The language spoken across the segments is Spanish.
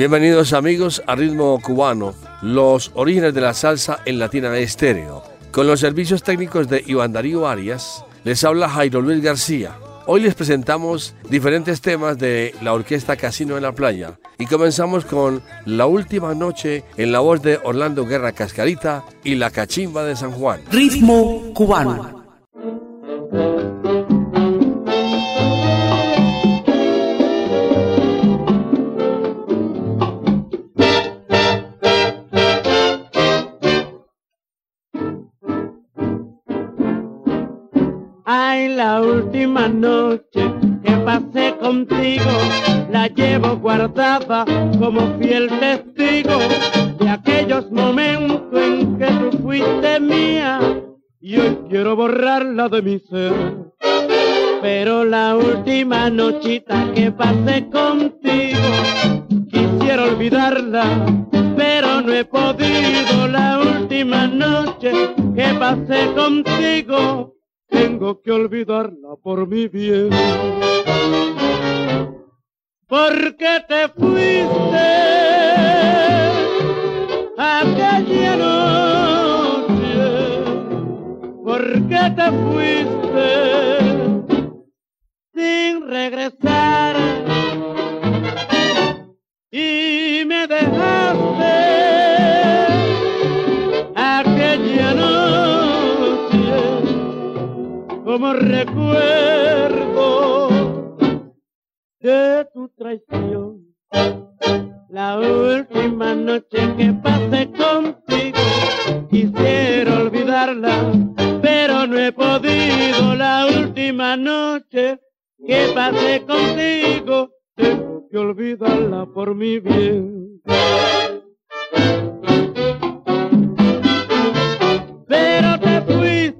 Bienvenidos amigos a Ritmo Cubano, los orígenes de la salsa en Latina Estéreo. Con los servicios técnicos de Iván Darío Arias, les habla Jairo Luis García. Hoy les presentamos diferentes temas de la orquesta Casino en la Playa y comenzamos con La Última Noche en la voz de Orlando Guerra Cascarita y La Cachimba de San Juan. Ritmo cubano. La última noche que pasé contigo, la llevo guardada como fiel testigo de aquellos momentos en que tú fuiste mía y hoy quiero borrarla de mi ser. Pero la última nochita que pasé contigo, quisiera olvidarla, pero no he podido. La última noche que pasé contigo, tengo que olvidarla por mi bien. Porque te fuiste aquella noche, porque te fuiste sin regresar y me dejaste. Como recuerdo de tu traición. La última noche que pasé contigo, quisiera olvidarla, pero no he podido. La última noche que pasé contigo, tengo que olvidarla por mi bien. cubano. La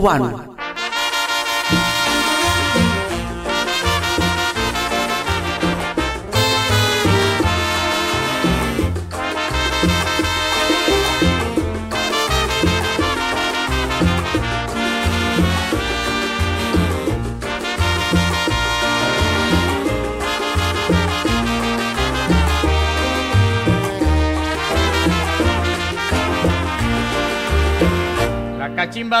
cachimba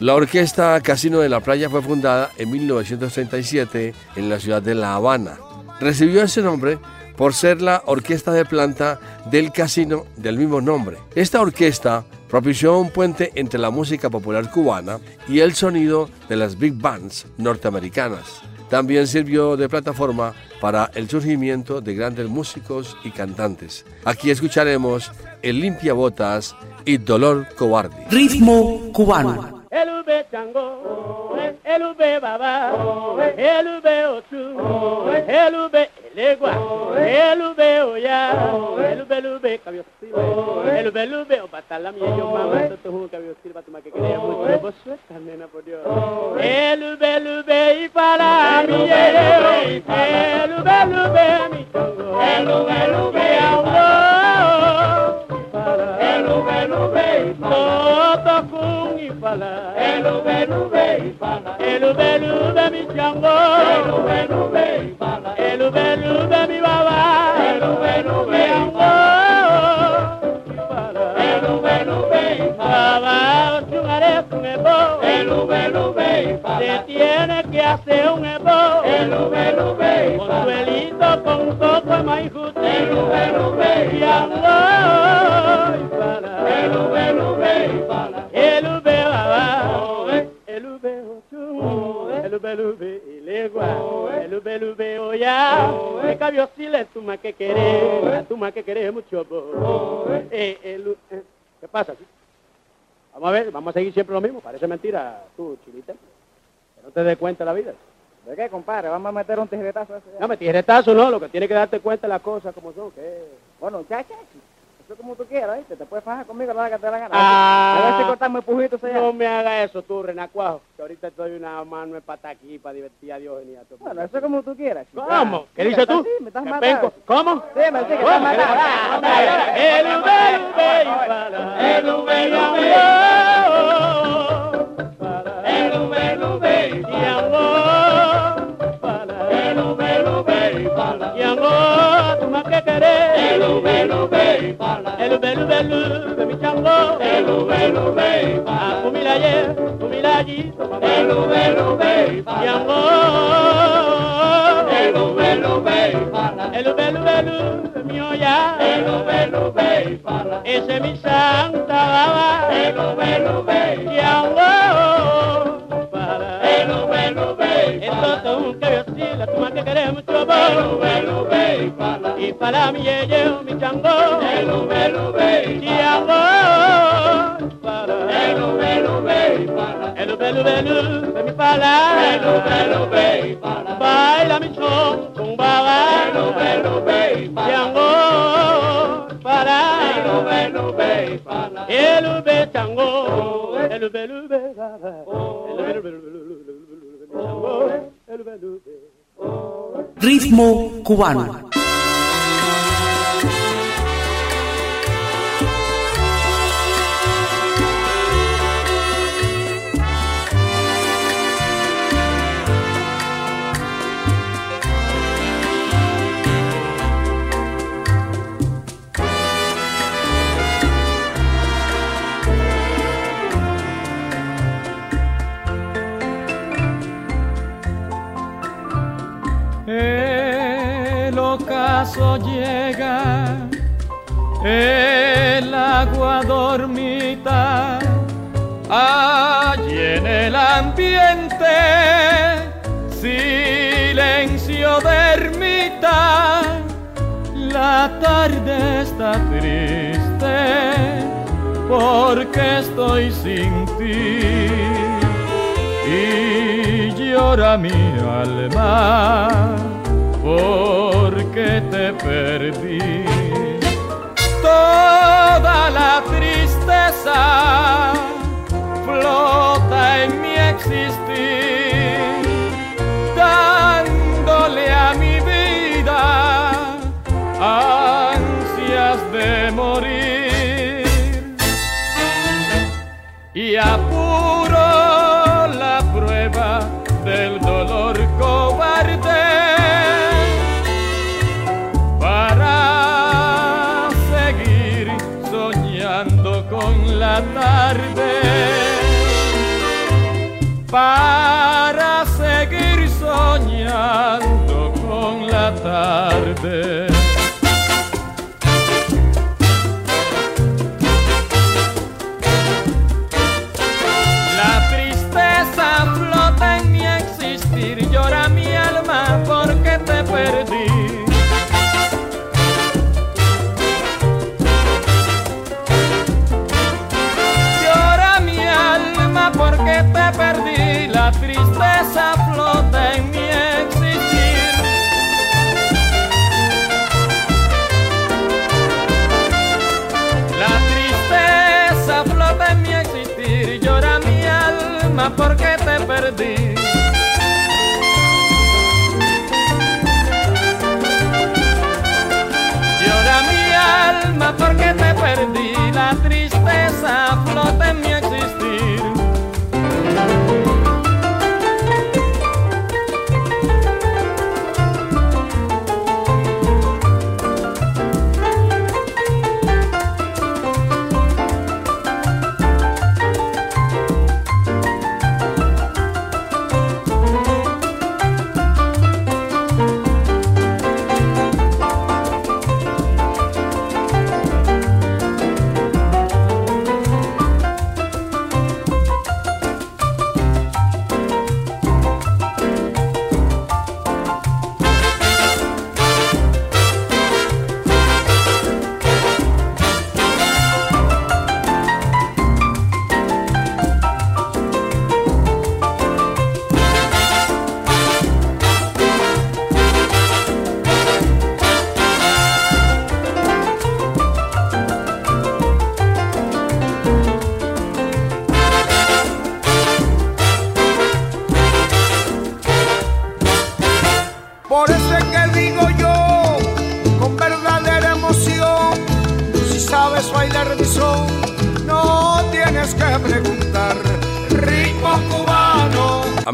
La Orquesta Casino de la Playa fue fundada en 1937 en la ciudad de La Habana. Recibió ese nombre por ser la orquesta de planta del casino del mismo nombre. Esta orquesta propició un puente entre la música popular cubana y el sonido de las big bands norteamericanas. También sirvió de plataforma para el surgimiento de grandes músicos y cantantes. Aquí escucharemos El Limpiabotas y Dolor Cobarde. Ritmo cubano. El ube chango, el ube baba, el ube otu, el ube elegua, el ube oya, el ube lube cabiosilo, el ube lube o batala mi yo mamá, esto un cabiosilo para tomar que quería mucho, vos suelta nena por Dios. El ube lube y para mi el ube lube mi chango, el ube lube amor, el ube lube y para fala. Elu belu be fala. Elu belu be mi chango. Elu belu be fala. Elu belu be mi baba. Elu belu be fala. Elu belu be fala. Baba, chungare un ebo. Elu belu be fala. Se tiene que hacer un ebo. Elu belu be fala. Con con coco de maíz. Elu belu be fala. Elu belu be fala. Elu elube ilegua, elube elube oya, me cabió le tu más que querés, tu más que querés mucho eh, eh, ¿Qué pasa? Vamos a ver, vamos a seguir siempre lo mismo, parece mentira tú, chilita, que no te des cuenta de la vida. ¿De qué, compadre? Vamos a meter un tijeretazo ese. No, me tijeretazo no, lo que tiene que darte cuenta las cosas como son, que Bueno, chacha, como tú quieras, ¿viste? Te puedes fajar conmigo la que te la gana. Ah, a ver si cortamos pujito No me hagas eso tú, Renacuajo. Que ahorita estoy una mano de pata aquí para divertir a Dios y a todo. Bueno, eso es como tú quieras. ¿Cómo? ¿Qué dices tú? Sí, me estás matando. ¿Cómo? Sí, me dice que estás matando. El el el el ube, ube, y amor, tú más que querés. El ube, ube, el belu belu de mi chango, el belu belu, a fumila ayer, fumila allí, el belu belu, chango, el belu belu, el belu belu de mi olla, el belu belu, ese mi santa baba, el belu belu, chango, belu belu, esto es un que yo sí, la toma que queremos, el belu belu, y para mi yeye mi chango. Belu, belu, be, Chango para. belu, belu, be, para. Belu, belu, belu, de mi pala. Belu, belu, be, para. Baila mi son con baga. Belu, belu, be, para. Chango para. Belu, belu, be, para. El ube chango, el ube ube baga. El ube ube ube Ritmo cubano. El agua dormita, allí en el ambiente, silencio de ermita, la tarde está triste porque estoy sin ti. Y llora mi alma porque te perdí. Toda la tristeza flota en mi existir, dándole a mi vida ansias de morir. Y apuro para seguir soñando con la tarde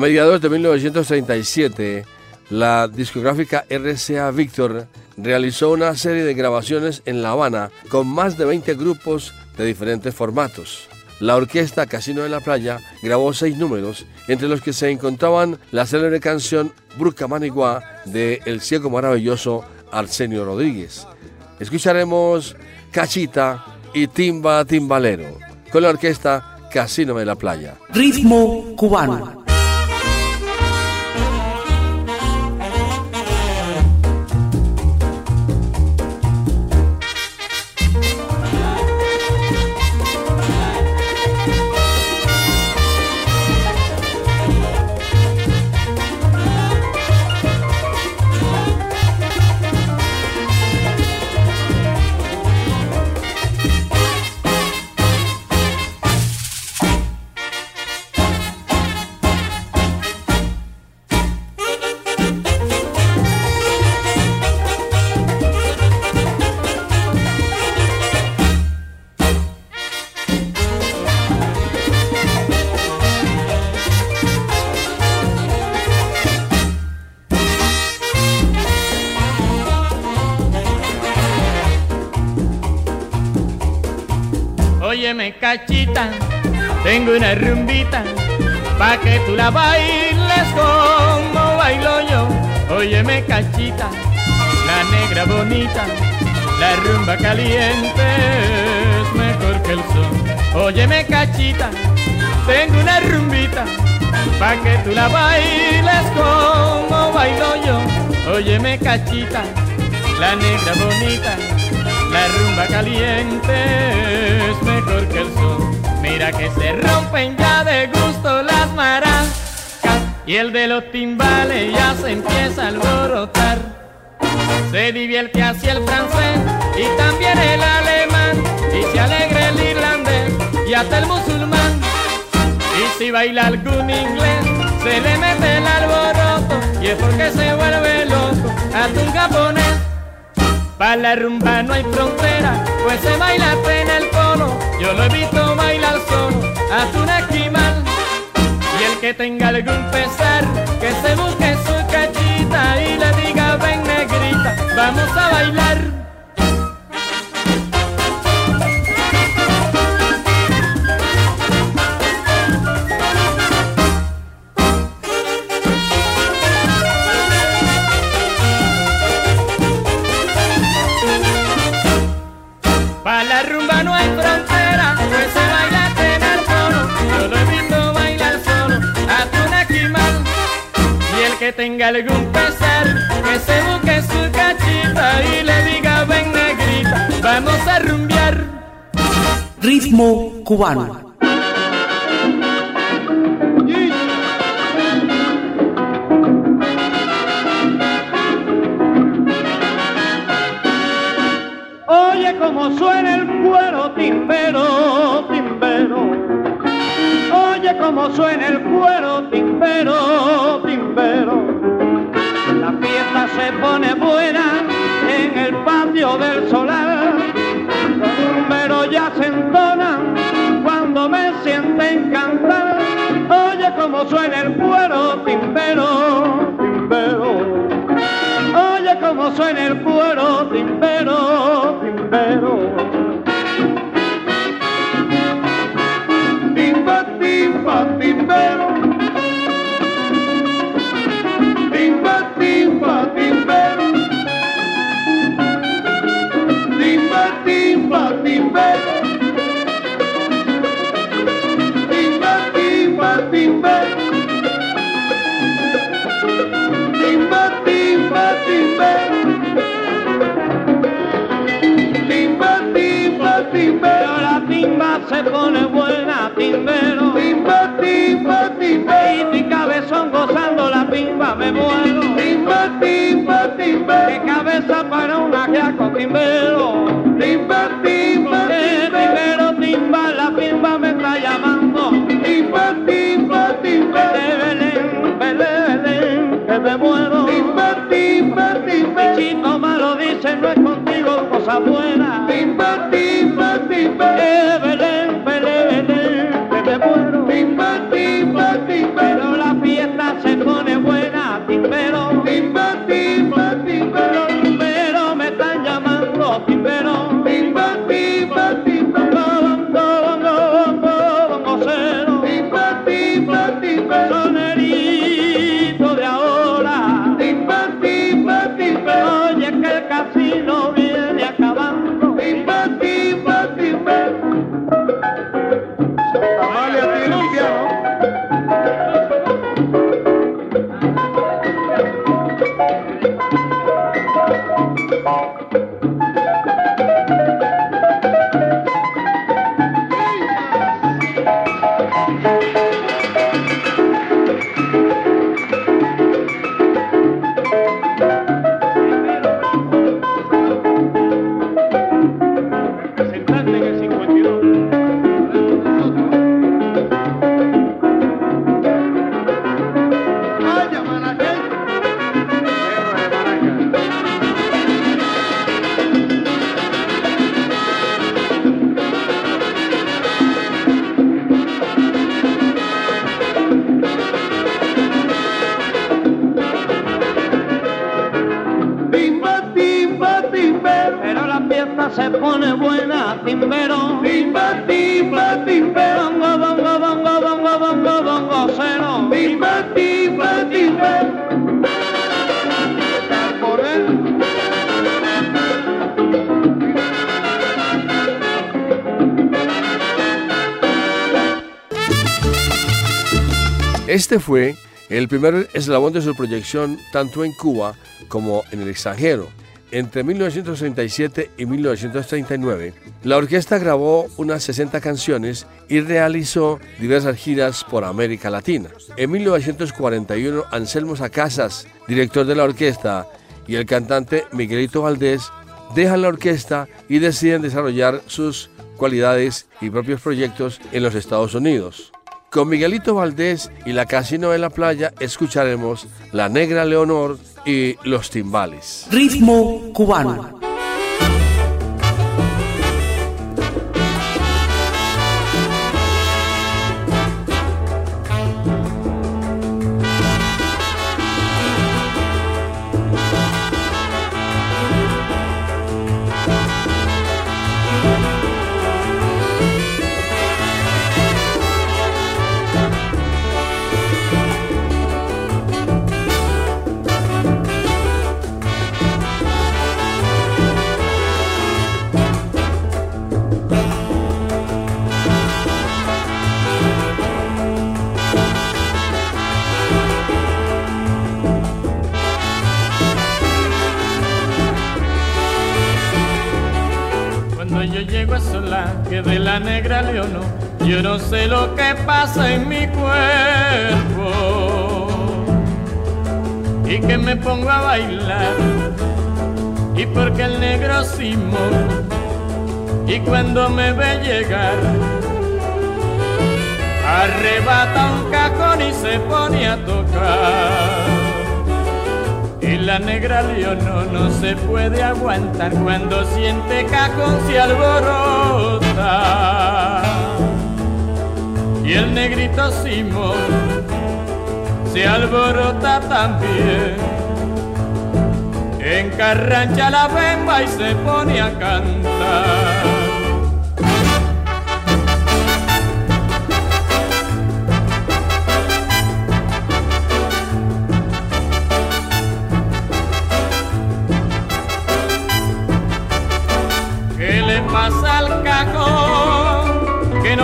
mediados de 1937, la discográfica RCA Victor realizó una serie de grabaciones en La Habana con más de 20 grupos de diferentes formatos. La orquesta Casino de la Playa grabó seis números, entre los que se encontraban la célebre canción Bruca Manigua de El Ciego Maravilloso Arsenio Rodríguez. Escucharemos Cachita y Timba Timbalero con la orquesta Casino de la Playa. Ritmo cubano. Óyeme cachita, tengo una rumbita, pa' que tú la bailes como bailo yo. Óyeme cachita, la negra bonita, la rumba caliente es mejor que el sol. Óyeme cachita, tengo una rumbita, pa' que tú la bailes como bailo yo. Óyeme cachita, la negra bonita, la rumba caliente es mejor que el sol. Mira que se rompen ya de gusto las maracas y el de los timbales ya se empieza a alborotar. Se divierte hacia el francés y también el alemán y se alegra el irlandés y hasta el musulmán. Y si baila algún inglés se le mete el alboroto y es porque se vuelve loco hasta un japonés. Para la rumba no hay frontera, pues se baila en el cono. Yo lo he visto bailar solo, hasta un esquimal. Y el que tenga algún pesar, que se busque su cachita y le diga ven negrita, vamos a bailar. Tenga algún pesar, que se busque su cachita y le diga ven negrita, vamos a rumbear. Ritmo cubano. Oye cómo suena el cuero timbero, timbero. Oye cómo suena el cuero timbero. Pone buena en el patio del solar. Números ya se entonan cuando me sienten cantar. Oye cómo suena el cuero timbero, timbero. Oye cómo suena el cuero, timbero, timbero. Timba, timba, timbero. Timba. Timba, timba, timbero. Timba, timba, timbero. Timba, timba, timbero. La timba se pone buena, timbero. Timba, timba, timbero. Y mi cabezón gozando la timba me muero. Timba, timba, timbero. Qué cabeza para un ajiaco, timbero. Timba, timba, timbero. timba, la timba me está llamando. Timba, timba, timbero. De Belén, Belén, Belén, que me muero. Timba, timba, timbero. Chito malo dice, no es contigo cosa buena. Timba, timba, timbero. Este fue el primer eslabón de su proyección tanto en Cuba como en el extranjero. Entre 1937 y 1939, la orquesta grabó unas 60 canciones y realizó diversas giras por América Latina. En 1941, Anselmo Sacasas, director de la orquesta, y el cantante Miguelito Valdés dejan la orquesta y deciden desarrollar sus cualidades y propios proyectos en los Estados Unidos. Con Miguelito Valdés y la Casino de la Playa escucharemos La Negra Leonor y Los Timbales. Ritmo cubano. Negra leono, yo no sé lo que pasa en mi cuerpo. Y que me pongo a bailar, y porque el negro Simón, y cuando me ve llegar, arrebata un cajón y se pone a tocar. Y la negra leono no se puede aguantar cuando siente cajón se alborota. Y el negrito Simón se alborota también. Encarrancha la bemba y se pone a cantar.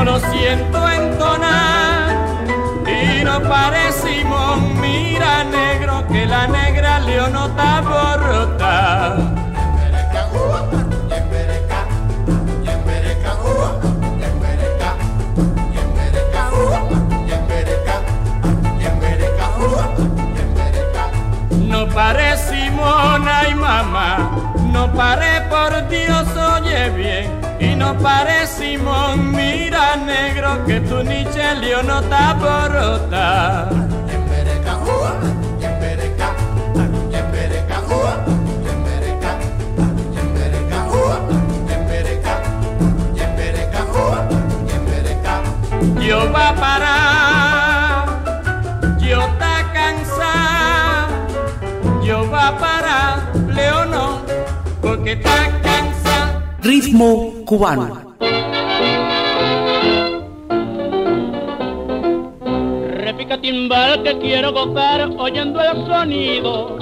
Lo siento entonar y no parece Simón. Mira negro que la negra leonota borrota. No pare Simón, ay mamá, no pare por Dios, oye bien, y no pare Simón, mira negro que tu niche no está borrota. Yo va a parar, yo está cansado, yo va a parar, Leono, porque está cansado. Ritmo Repica timbal que quiero gozar oyendo el sonido.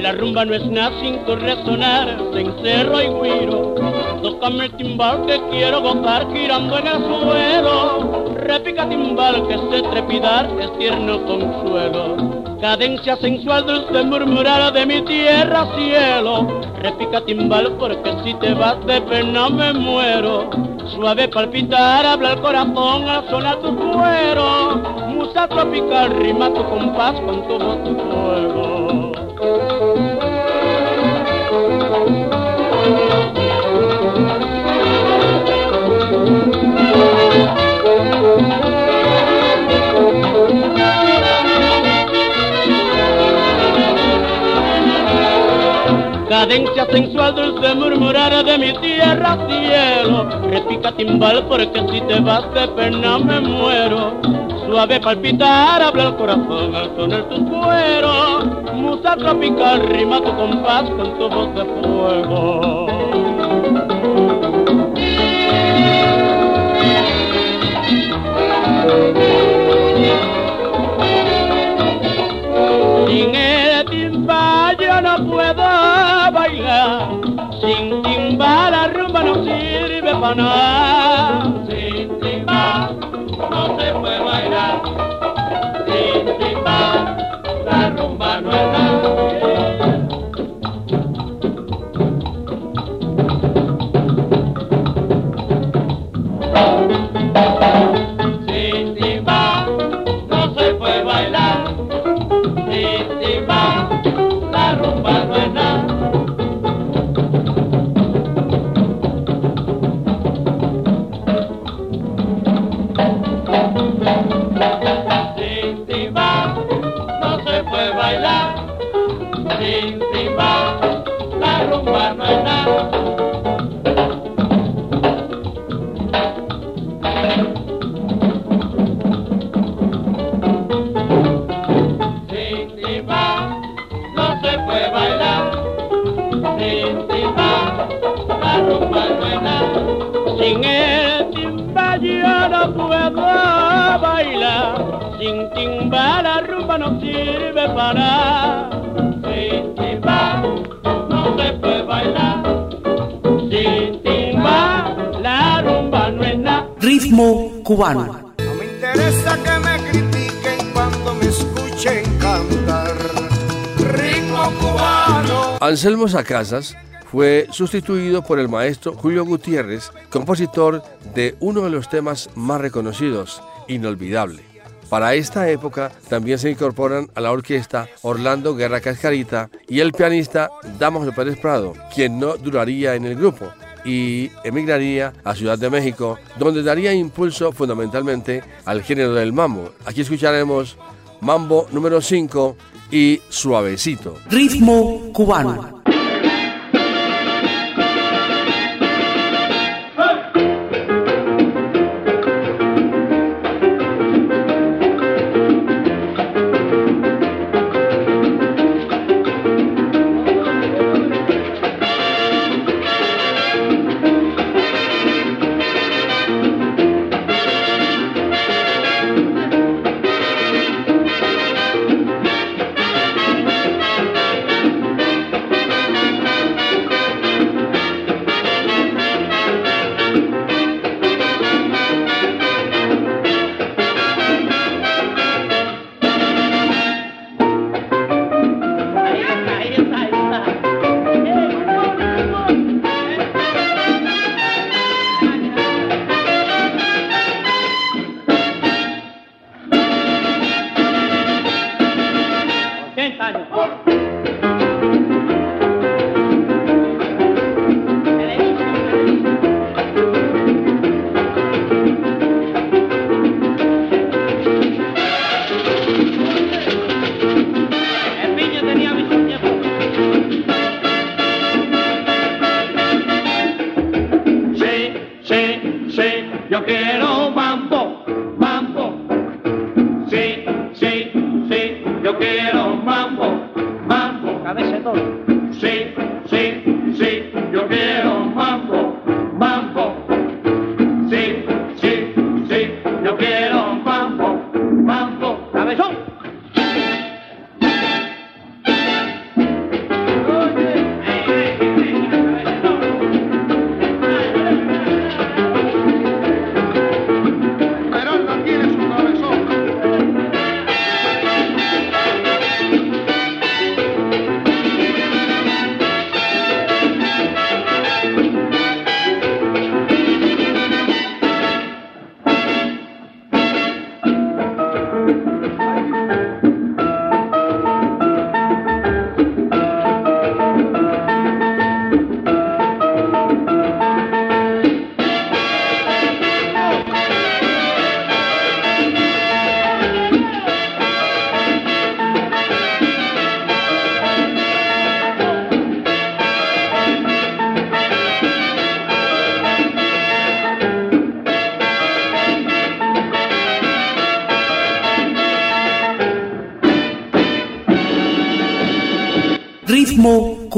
La rumba no es nada sin resonar, cencerro y guiro. Tócame el timbal que quiero gozar girando en el suelo. Repica timbal que sé trepidar es tierno consuelo. Cadencia sensual dulce murmurar de mi tierra cielo. Repica timbal porque si te vas de pena me muero. Suave palpitar habla el corazón al sonar tu cuero. Musa tropical rima tu compás con tu voz tu fuego. cadencia sensual dulce murmurar de mi tierra cielo. Repica timbal porque si te vas de pena me muero. Suave palpitar habla el corazón al sonar tus cueros musa tropical rima tu compás con tu voz de fuego. Sin timba la rumba no sirve para nada. Cubano. No me interesa que me critiquen cuando me escuchen cantar. Ritmo cubano. Anselmo Sacasas fue sustituido por el maestro Julio Gutiérrez, compositor de uno de los temas más reconocidos, Inolvidable. Para esta época también se incorporan a la orquesta Orlando Guerra Cascarita y el pianista Damaso Pérez Prado, quien no duraría en el grupo y emigraría a Ciudad de México, donde daría impulso fundamentalmente al género del mambo. Aquí escucharemos Mambo número 5 y Suavecito. Ritmo cubano.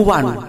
Cubano.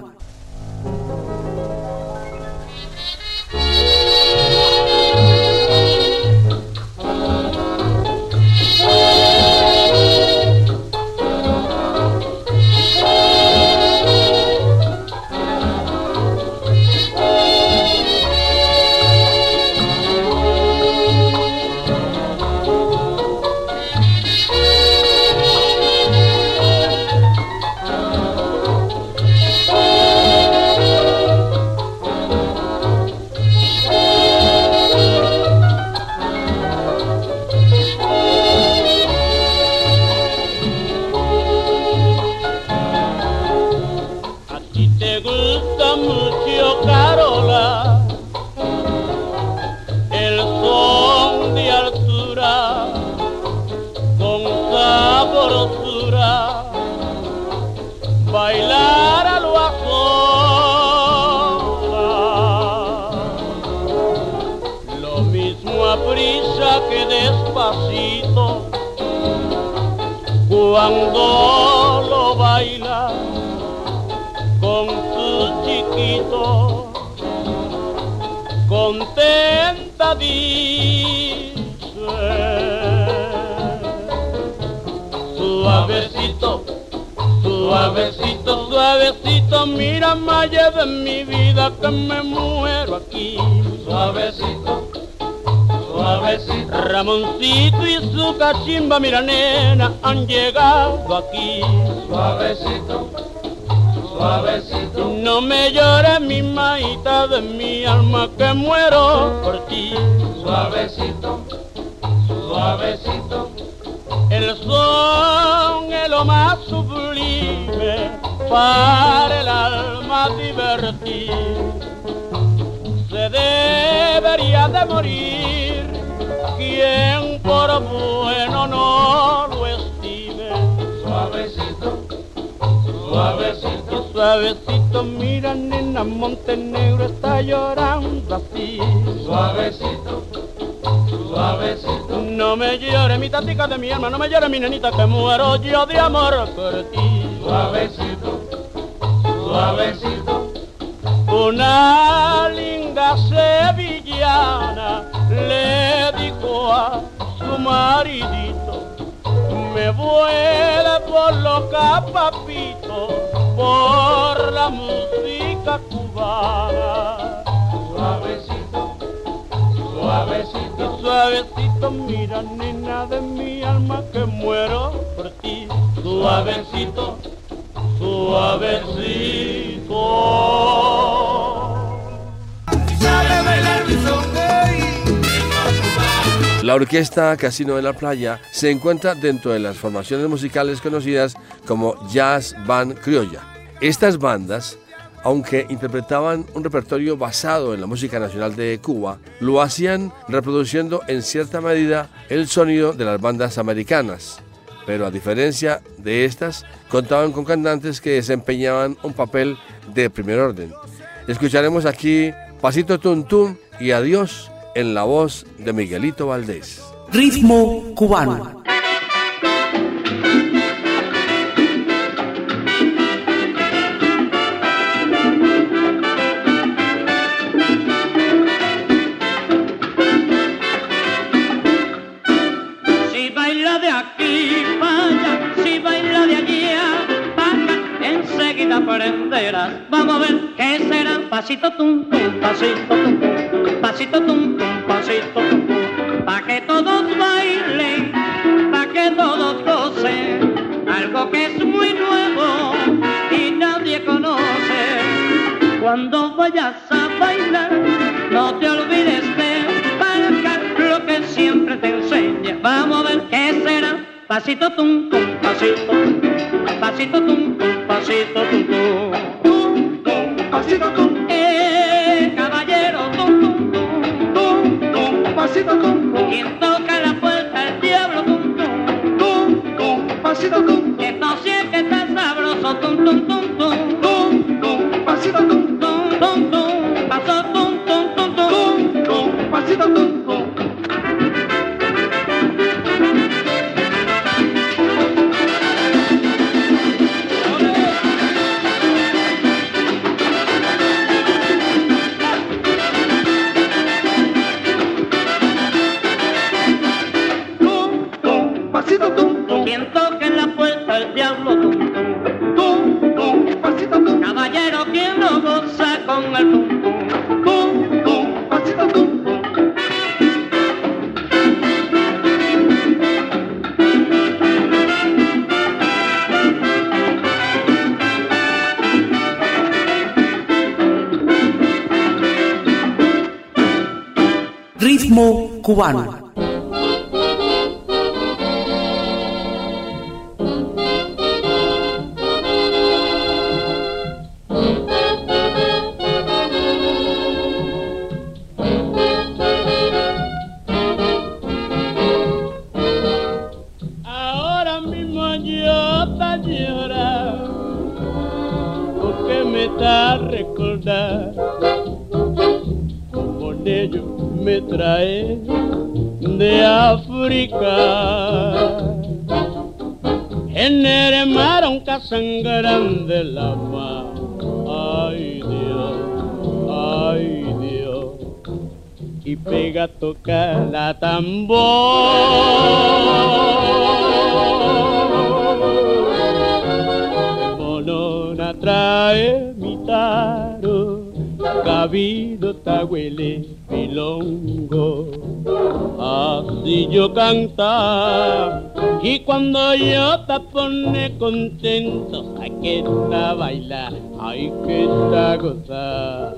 Mira nena, han llegado aquí. Suavecito suavecito. No me llores mi maita de mi alma que muero por ti. Suavecito, suavecito. El son es lo más sublime para el alma divertir. Se debería de morir quien suavecito mira nena, Montenegro está llorando así. Suavecito, suavecito. No me llore mi tatica de mi alma, no me llore mi nenita que muero yo de amor por ti. Suavecito, suavecito. Una linda sevillana le dijo a su maridito, me vuelvo loca papito por la música cubana. Suavecito, suavecito, suavecito, mira nena de mi alma que muero por ti. Suavecito, suavecito. La orquesta Casino de la Playa se encuentra dentro de las formaciones musicales conocidas como Jazz Band Criolla. Estas bandas, aunque interpretaban un repertorio basado en la música nacional de Cuba, lo hacían reproduciendo en cierta medida el sonido de las bandas americanas. Pero a diferencia de estas, contaban con cantantes que desempeñaban un papel de primer orden. Escucharemos aquí Pasito Tum y Adiós en la voz de Miguelito Valdés. Ritmo cubano. Si baila de aquí, vaya, si baila de allá, vaya, enseguida aprenderás. Vamos a ver qué será pasito tum tum, pasito tum tum, pasito tum tum pasito, pa' que todos bailen, pa' que todos gocen, algo que es muy nuevo y nadie conoce. Cuando vayas a bailar, no te olvides de marcar lo que siempre te enseñe. Vamos a ver qué será. Pasito tum tum, pasito tum tum, pasito tum tum, pasito tum tum, tum tum, pasito tum. Quien toca la puerta el diablo, tum tum, tum tum, pasito tum. Que no sé que está sabroso, tum tum tum, tum Ahora me manio para llorar porque me da recordar por ello me trae. Grande la mar. Ay Dios, ay Dios. Y pega a tocar la tambor. trae mi taro, cabido tahuele pilongo. Así yo canta y cuando yo te pone contento, que está bailar, hay que está gozar.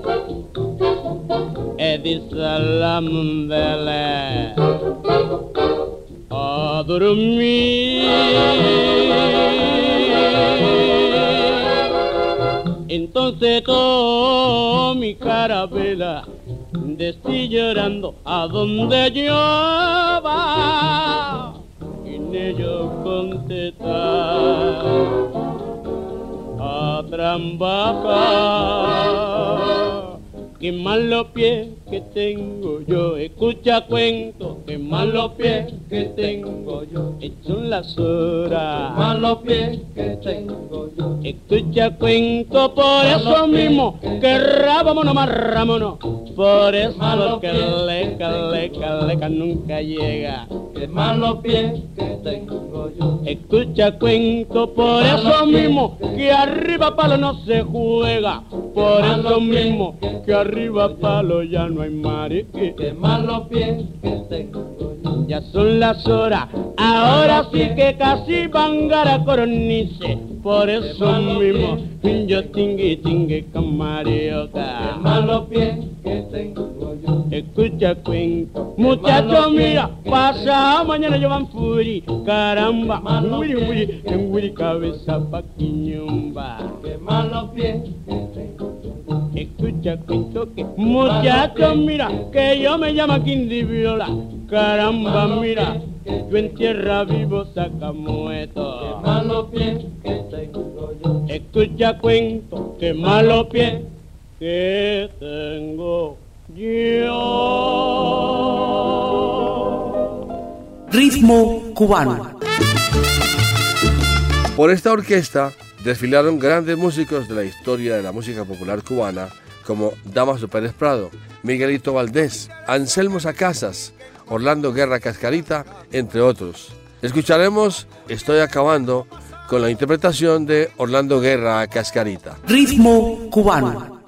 Edi salam a dormir. Entonces todo mi carabela decía llorando a donde yo va y ello contestar a trambajar qué malos pies que tengo yo, escucha cuento, qué malos pies que tengo yo, son las horas, malos pies que tengo yo, escucha cuento, por eso mismo, que rábamonos, marrámonos, por eso que leca, leca, leca nunca llega, qué malos pies que tengo yo, escucha cuento, por eso mismo, que arriba palo no se juega, por eso mismo, que arriba palo ya no hay marique. Qué malos pies que tengo Ya son las horas, ahora sí que casi van a coronice. Por eso mismo yo tingui tingui. Qué malos pies que yo. Escucha cuento, muchacho mira, pasa mañana yo van furi, caramba, furi furi, en furi cabeza pa quiñumba. Qué malos pies tengo Escucha cuento que muchacho mira que yo me llamo Quindi Viola. Caramba mira, yo en tierra vivo saca muerto. malo pie que tengo yo. Escucha cuento que malo pie que tengo yo. Ritmo cubano. Por esta orquesta desfilaron grandes músicos de la historia de la música popular cubana como Damaso Pérez Prado, Miguelito Valdés, Anselmo Sacasas, Orlando Guerra Cascarita, entre otros. Escucharemos Estoy acabando con la interpretación de Orlando Guerra Cascarita. Ritmo cubano.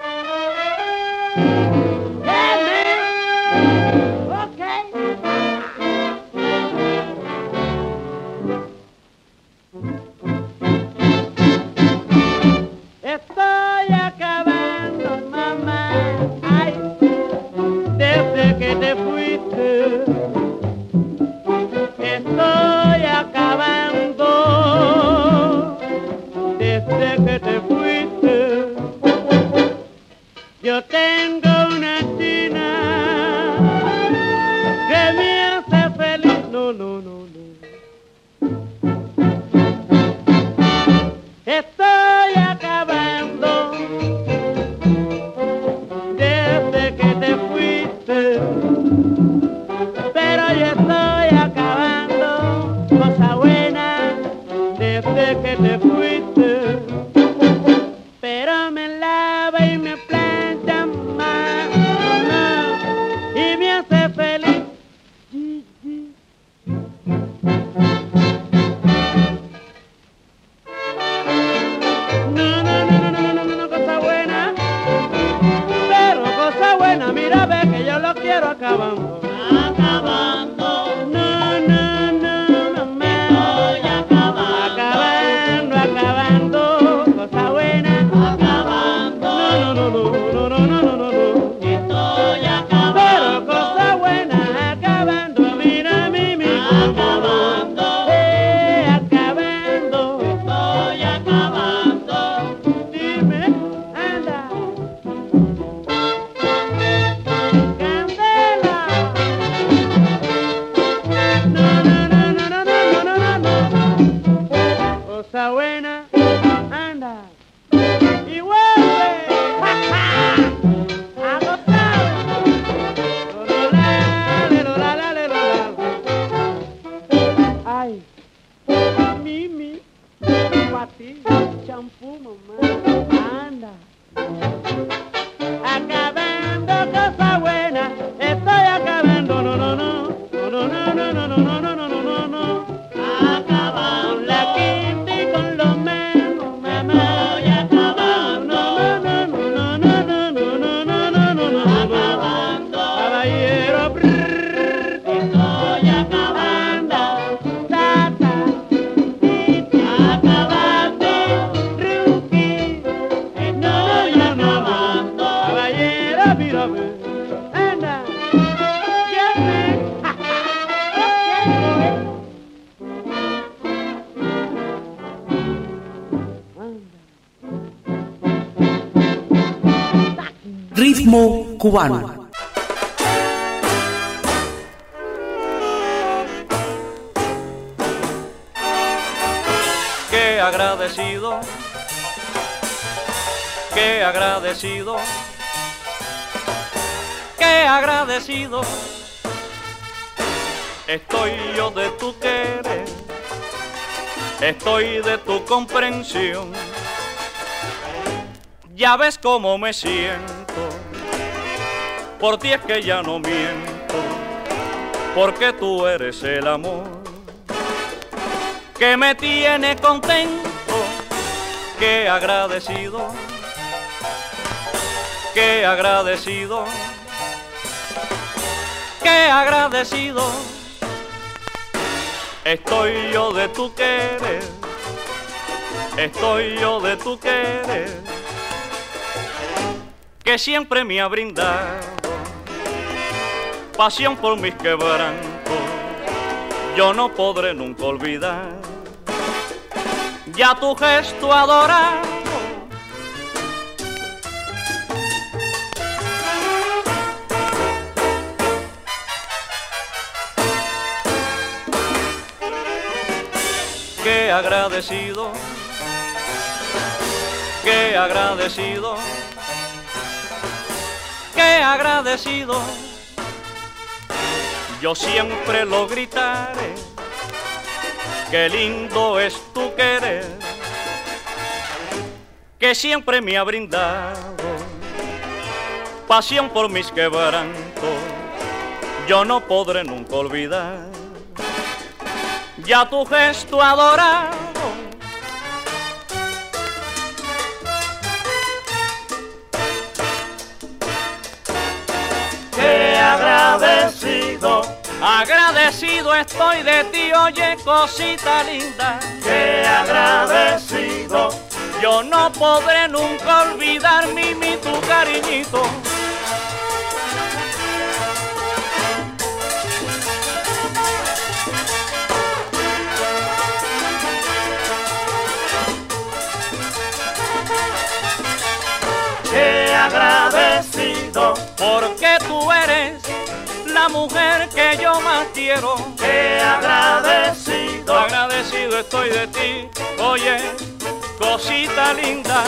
Estoy aquí. Cubano. Qué agradecido, qué agradecido, qué agradecido estoy yo de tu querer, estoy de tu comprensión. Ya ves cómo me siento, por ti es que ya no miento, porque tú eres el amor que me tiene contento, que agradecido, que agradecido, que agradecido. Estoy yo de tu querer, estoy yo de tu querer, que siempre me ha brindado pasión por mis quebrantos, yo no podré nunca olvidar ya tu gesto adorado. Qué agradecido, qué agradecido, qué agradecido. Yo siempre lo gritaré qué lindo es tu querer, que siempre me ha brindado pasión por mis quebrantos, yo no podré nunca olvidar ya tu gesto adorado. Agradecido estoy de ti, oye cosita linda. Qué agradecido. Yo no podré nunca olvidar mi, mi tu cariñito. Qué agradecido. Porque tú eres la mujer que yo más quiero. Qué agradecido, agradecido estoy de ti. Oye, cosita linda.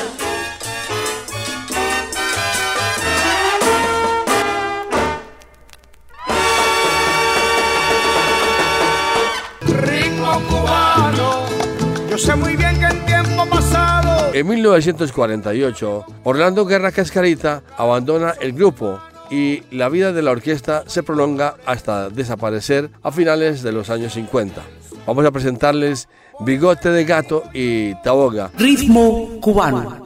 Ritmo cubano, yo sé muy bien que en tiempo pasado. En 1948, Orlando Guerra Cascarita abandona el grupo y la vida de la orquesta se prolonga hasta desaparecer a finales de los años 50. Vamos a presentarles Bigote de Gato y Taboga. Ritmo cubano.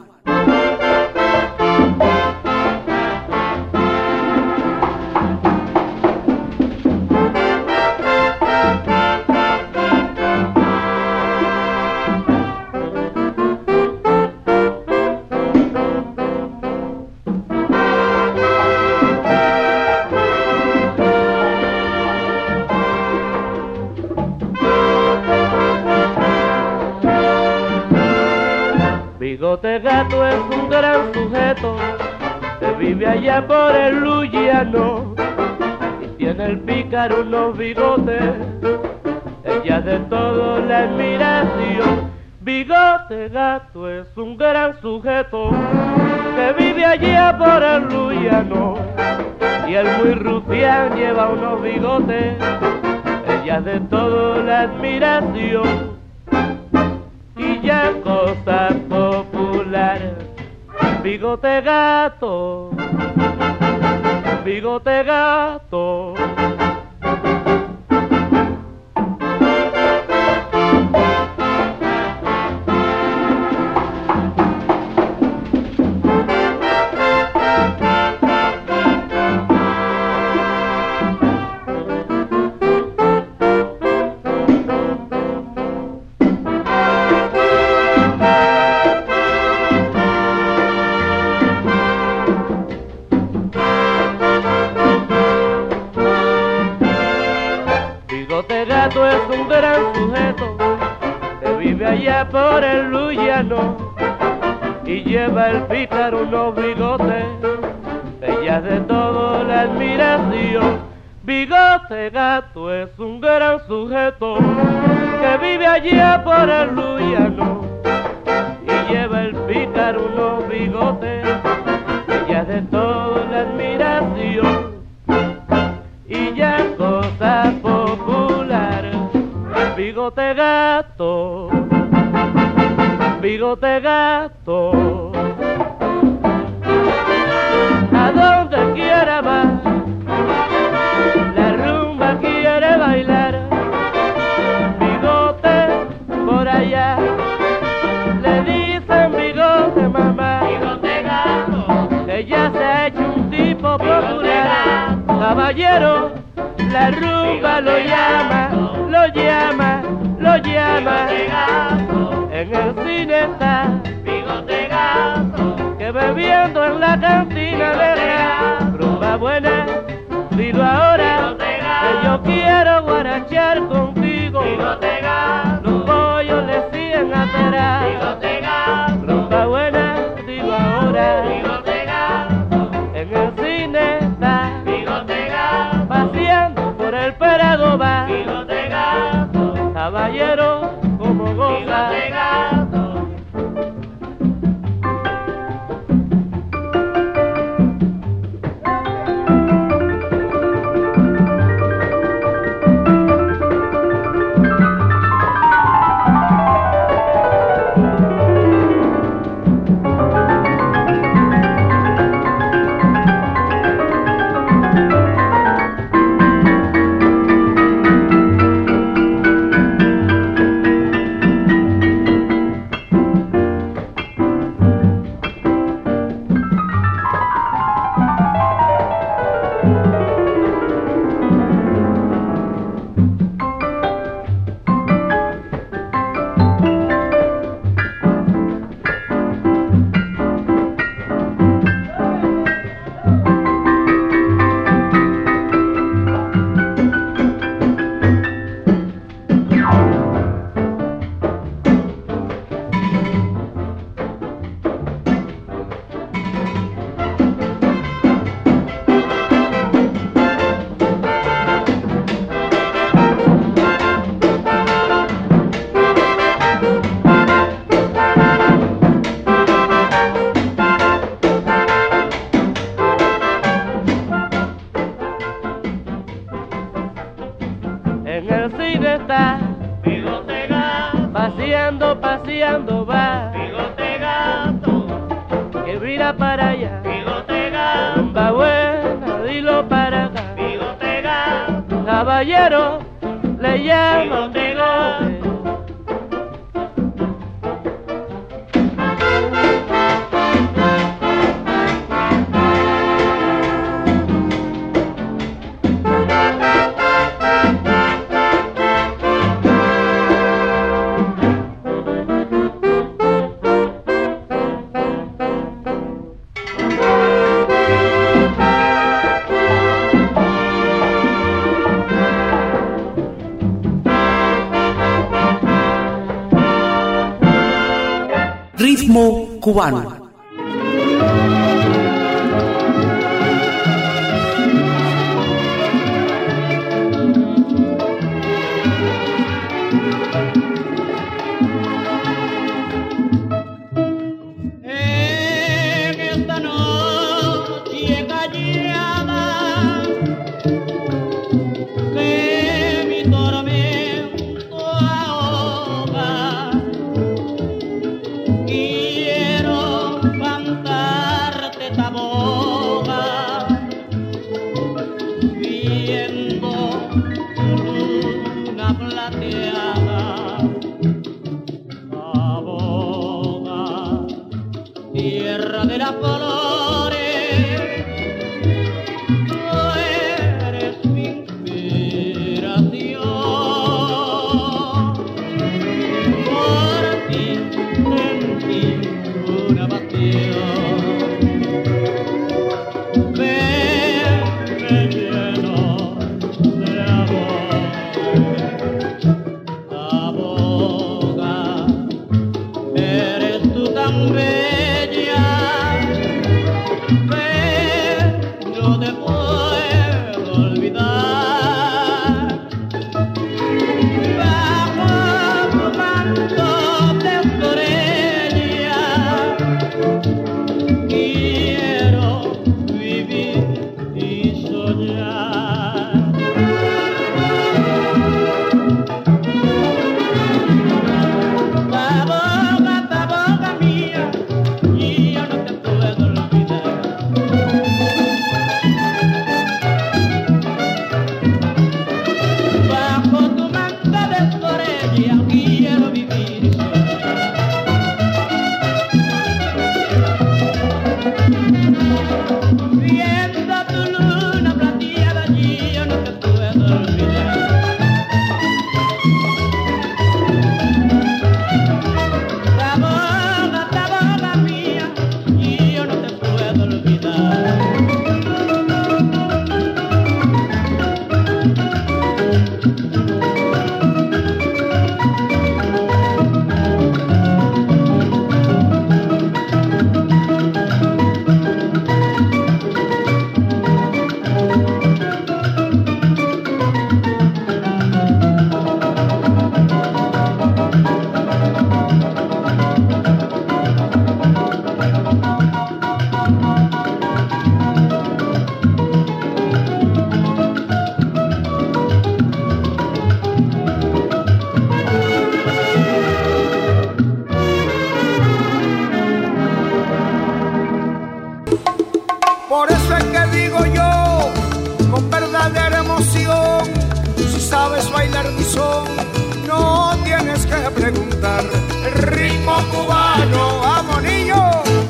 Unos bigotes. Ella de todo la admiración. Bigote gato es un gran sujeto que vive allá por el Luyano y el muy rufián lleva unos bigotes. Ella de todo la admiración y ya cosas populares. Bigote gato, bigote gato.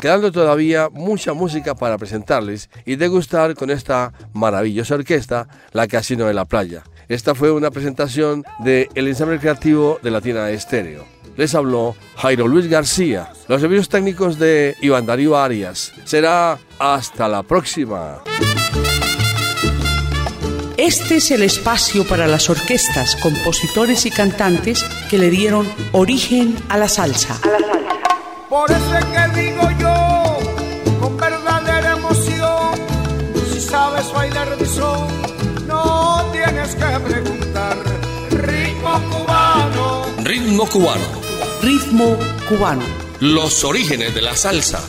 Quedando todavía mucha música para presentarles y degustar con esta maravillosa orquesta, la Casino de la Playa. Esta fue una presentación de el ensamble creativo de Latina Estéreo. Les habló Jairo Luis García. Los servicios técnicos de Iván Darío Arias. Será hasta la próxima. Este es el espacio para las orquestas, compositores y cantantes que le dieron origen a la salsa. Por eso es que digo yo, sabes bailar mi son, no tienes que preguntar. Ritmo cubano, Ritmo cubano. Ritmo cubano. Los orígenes de la salsa.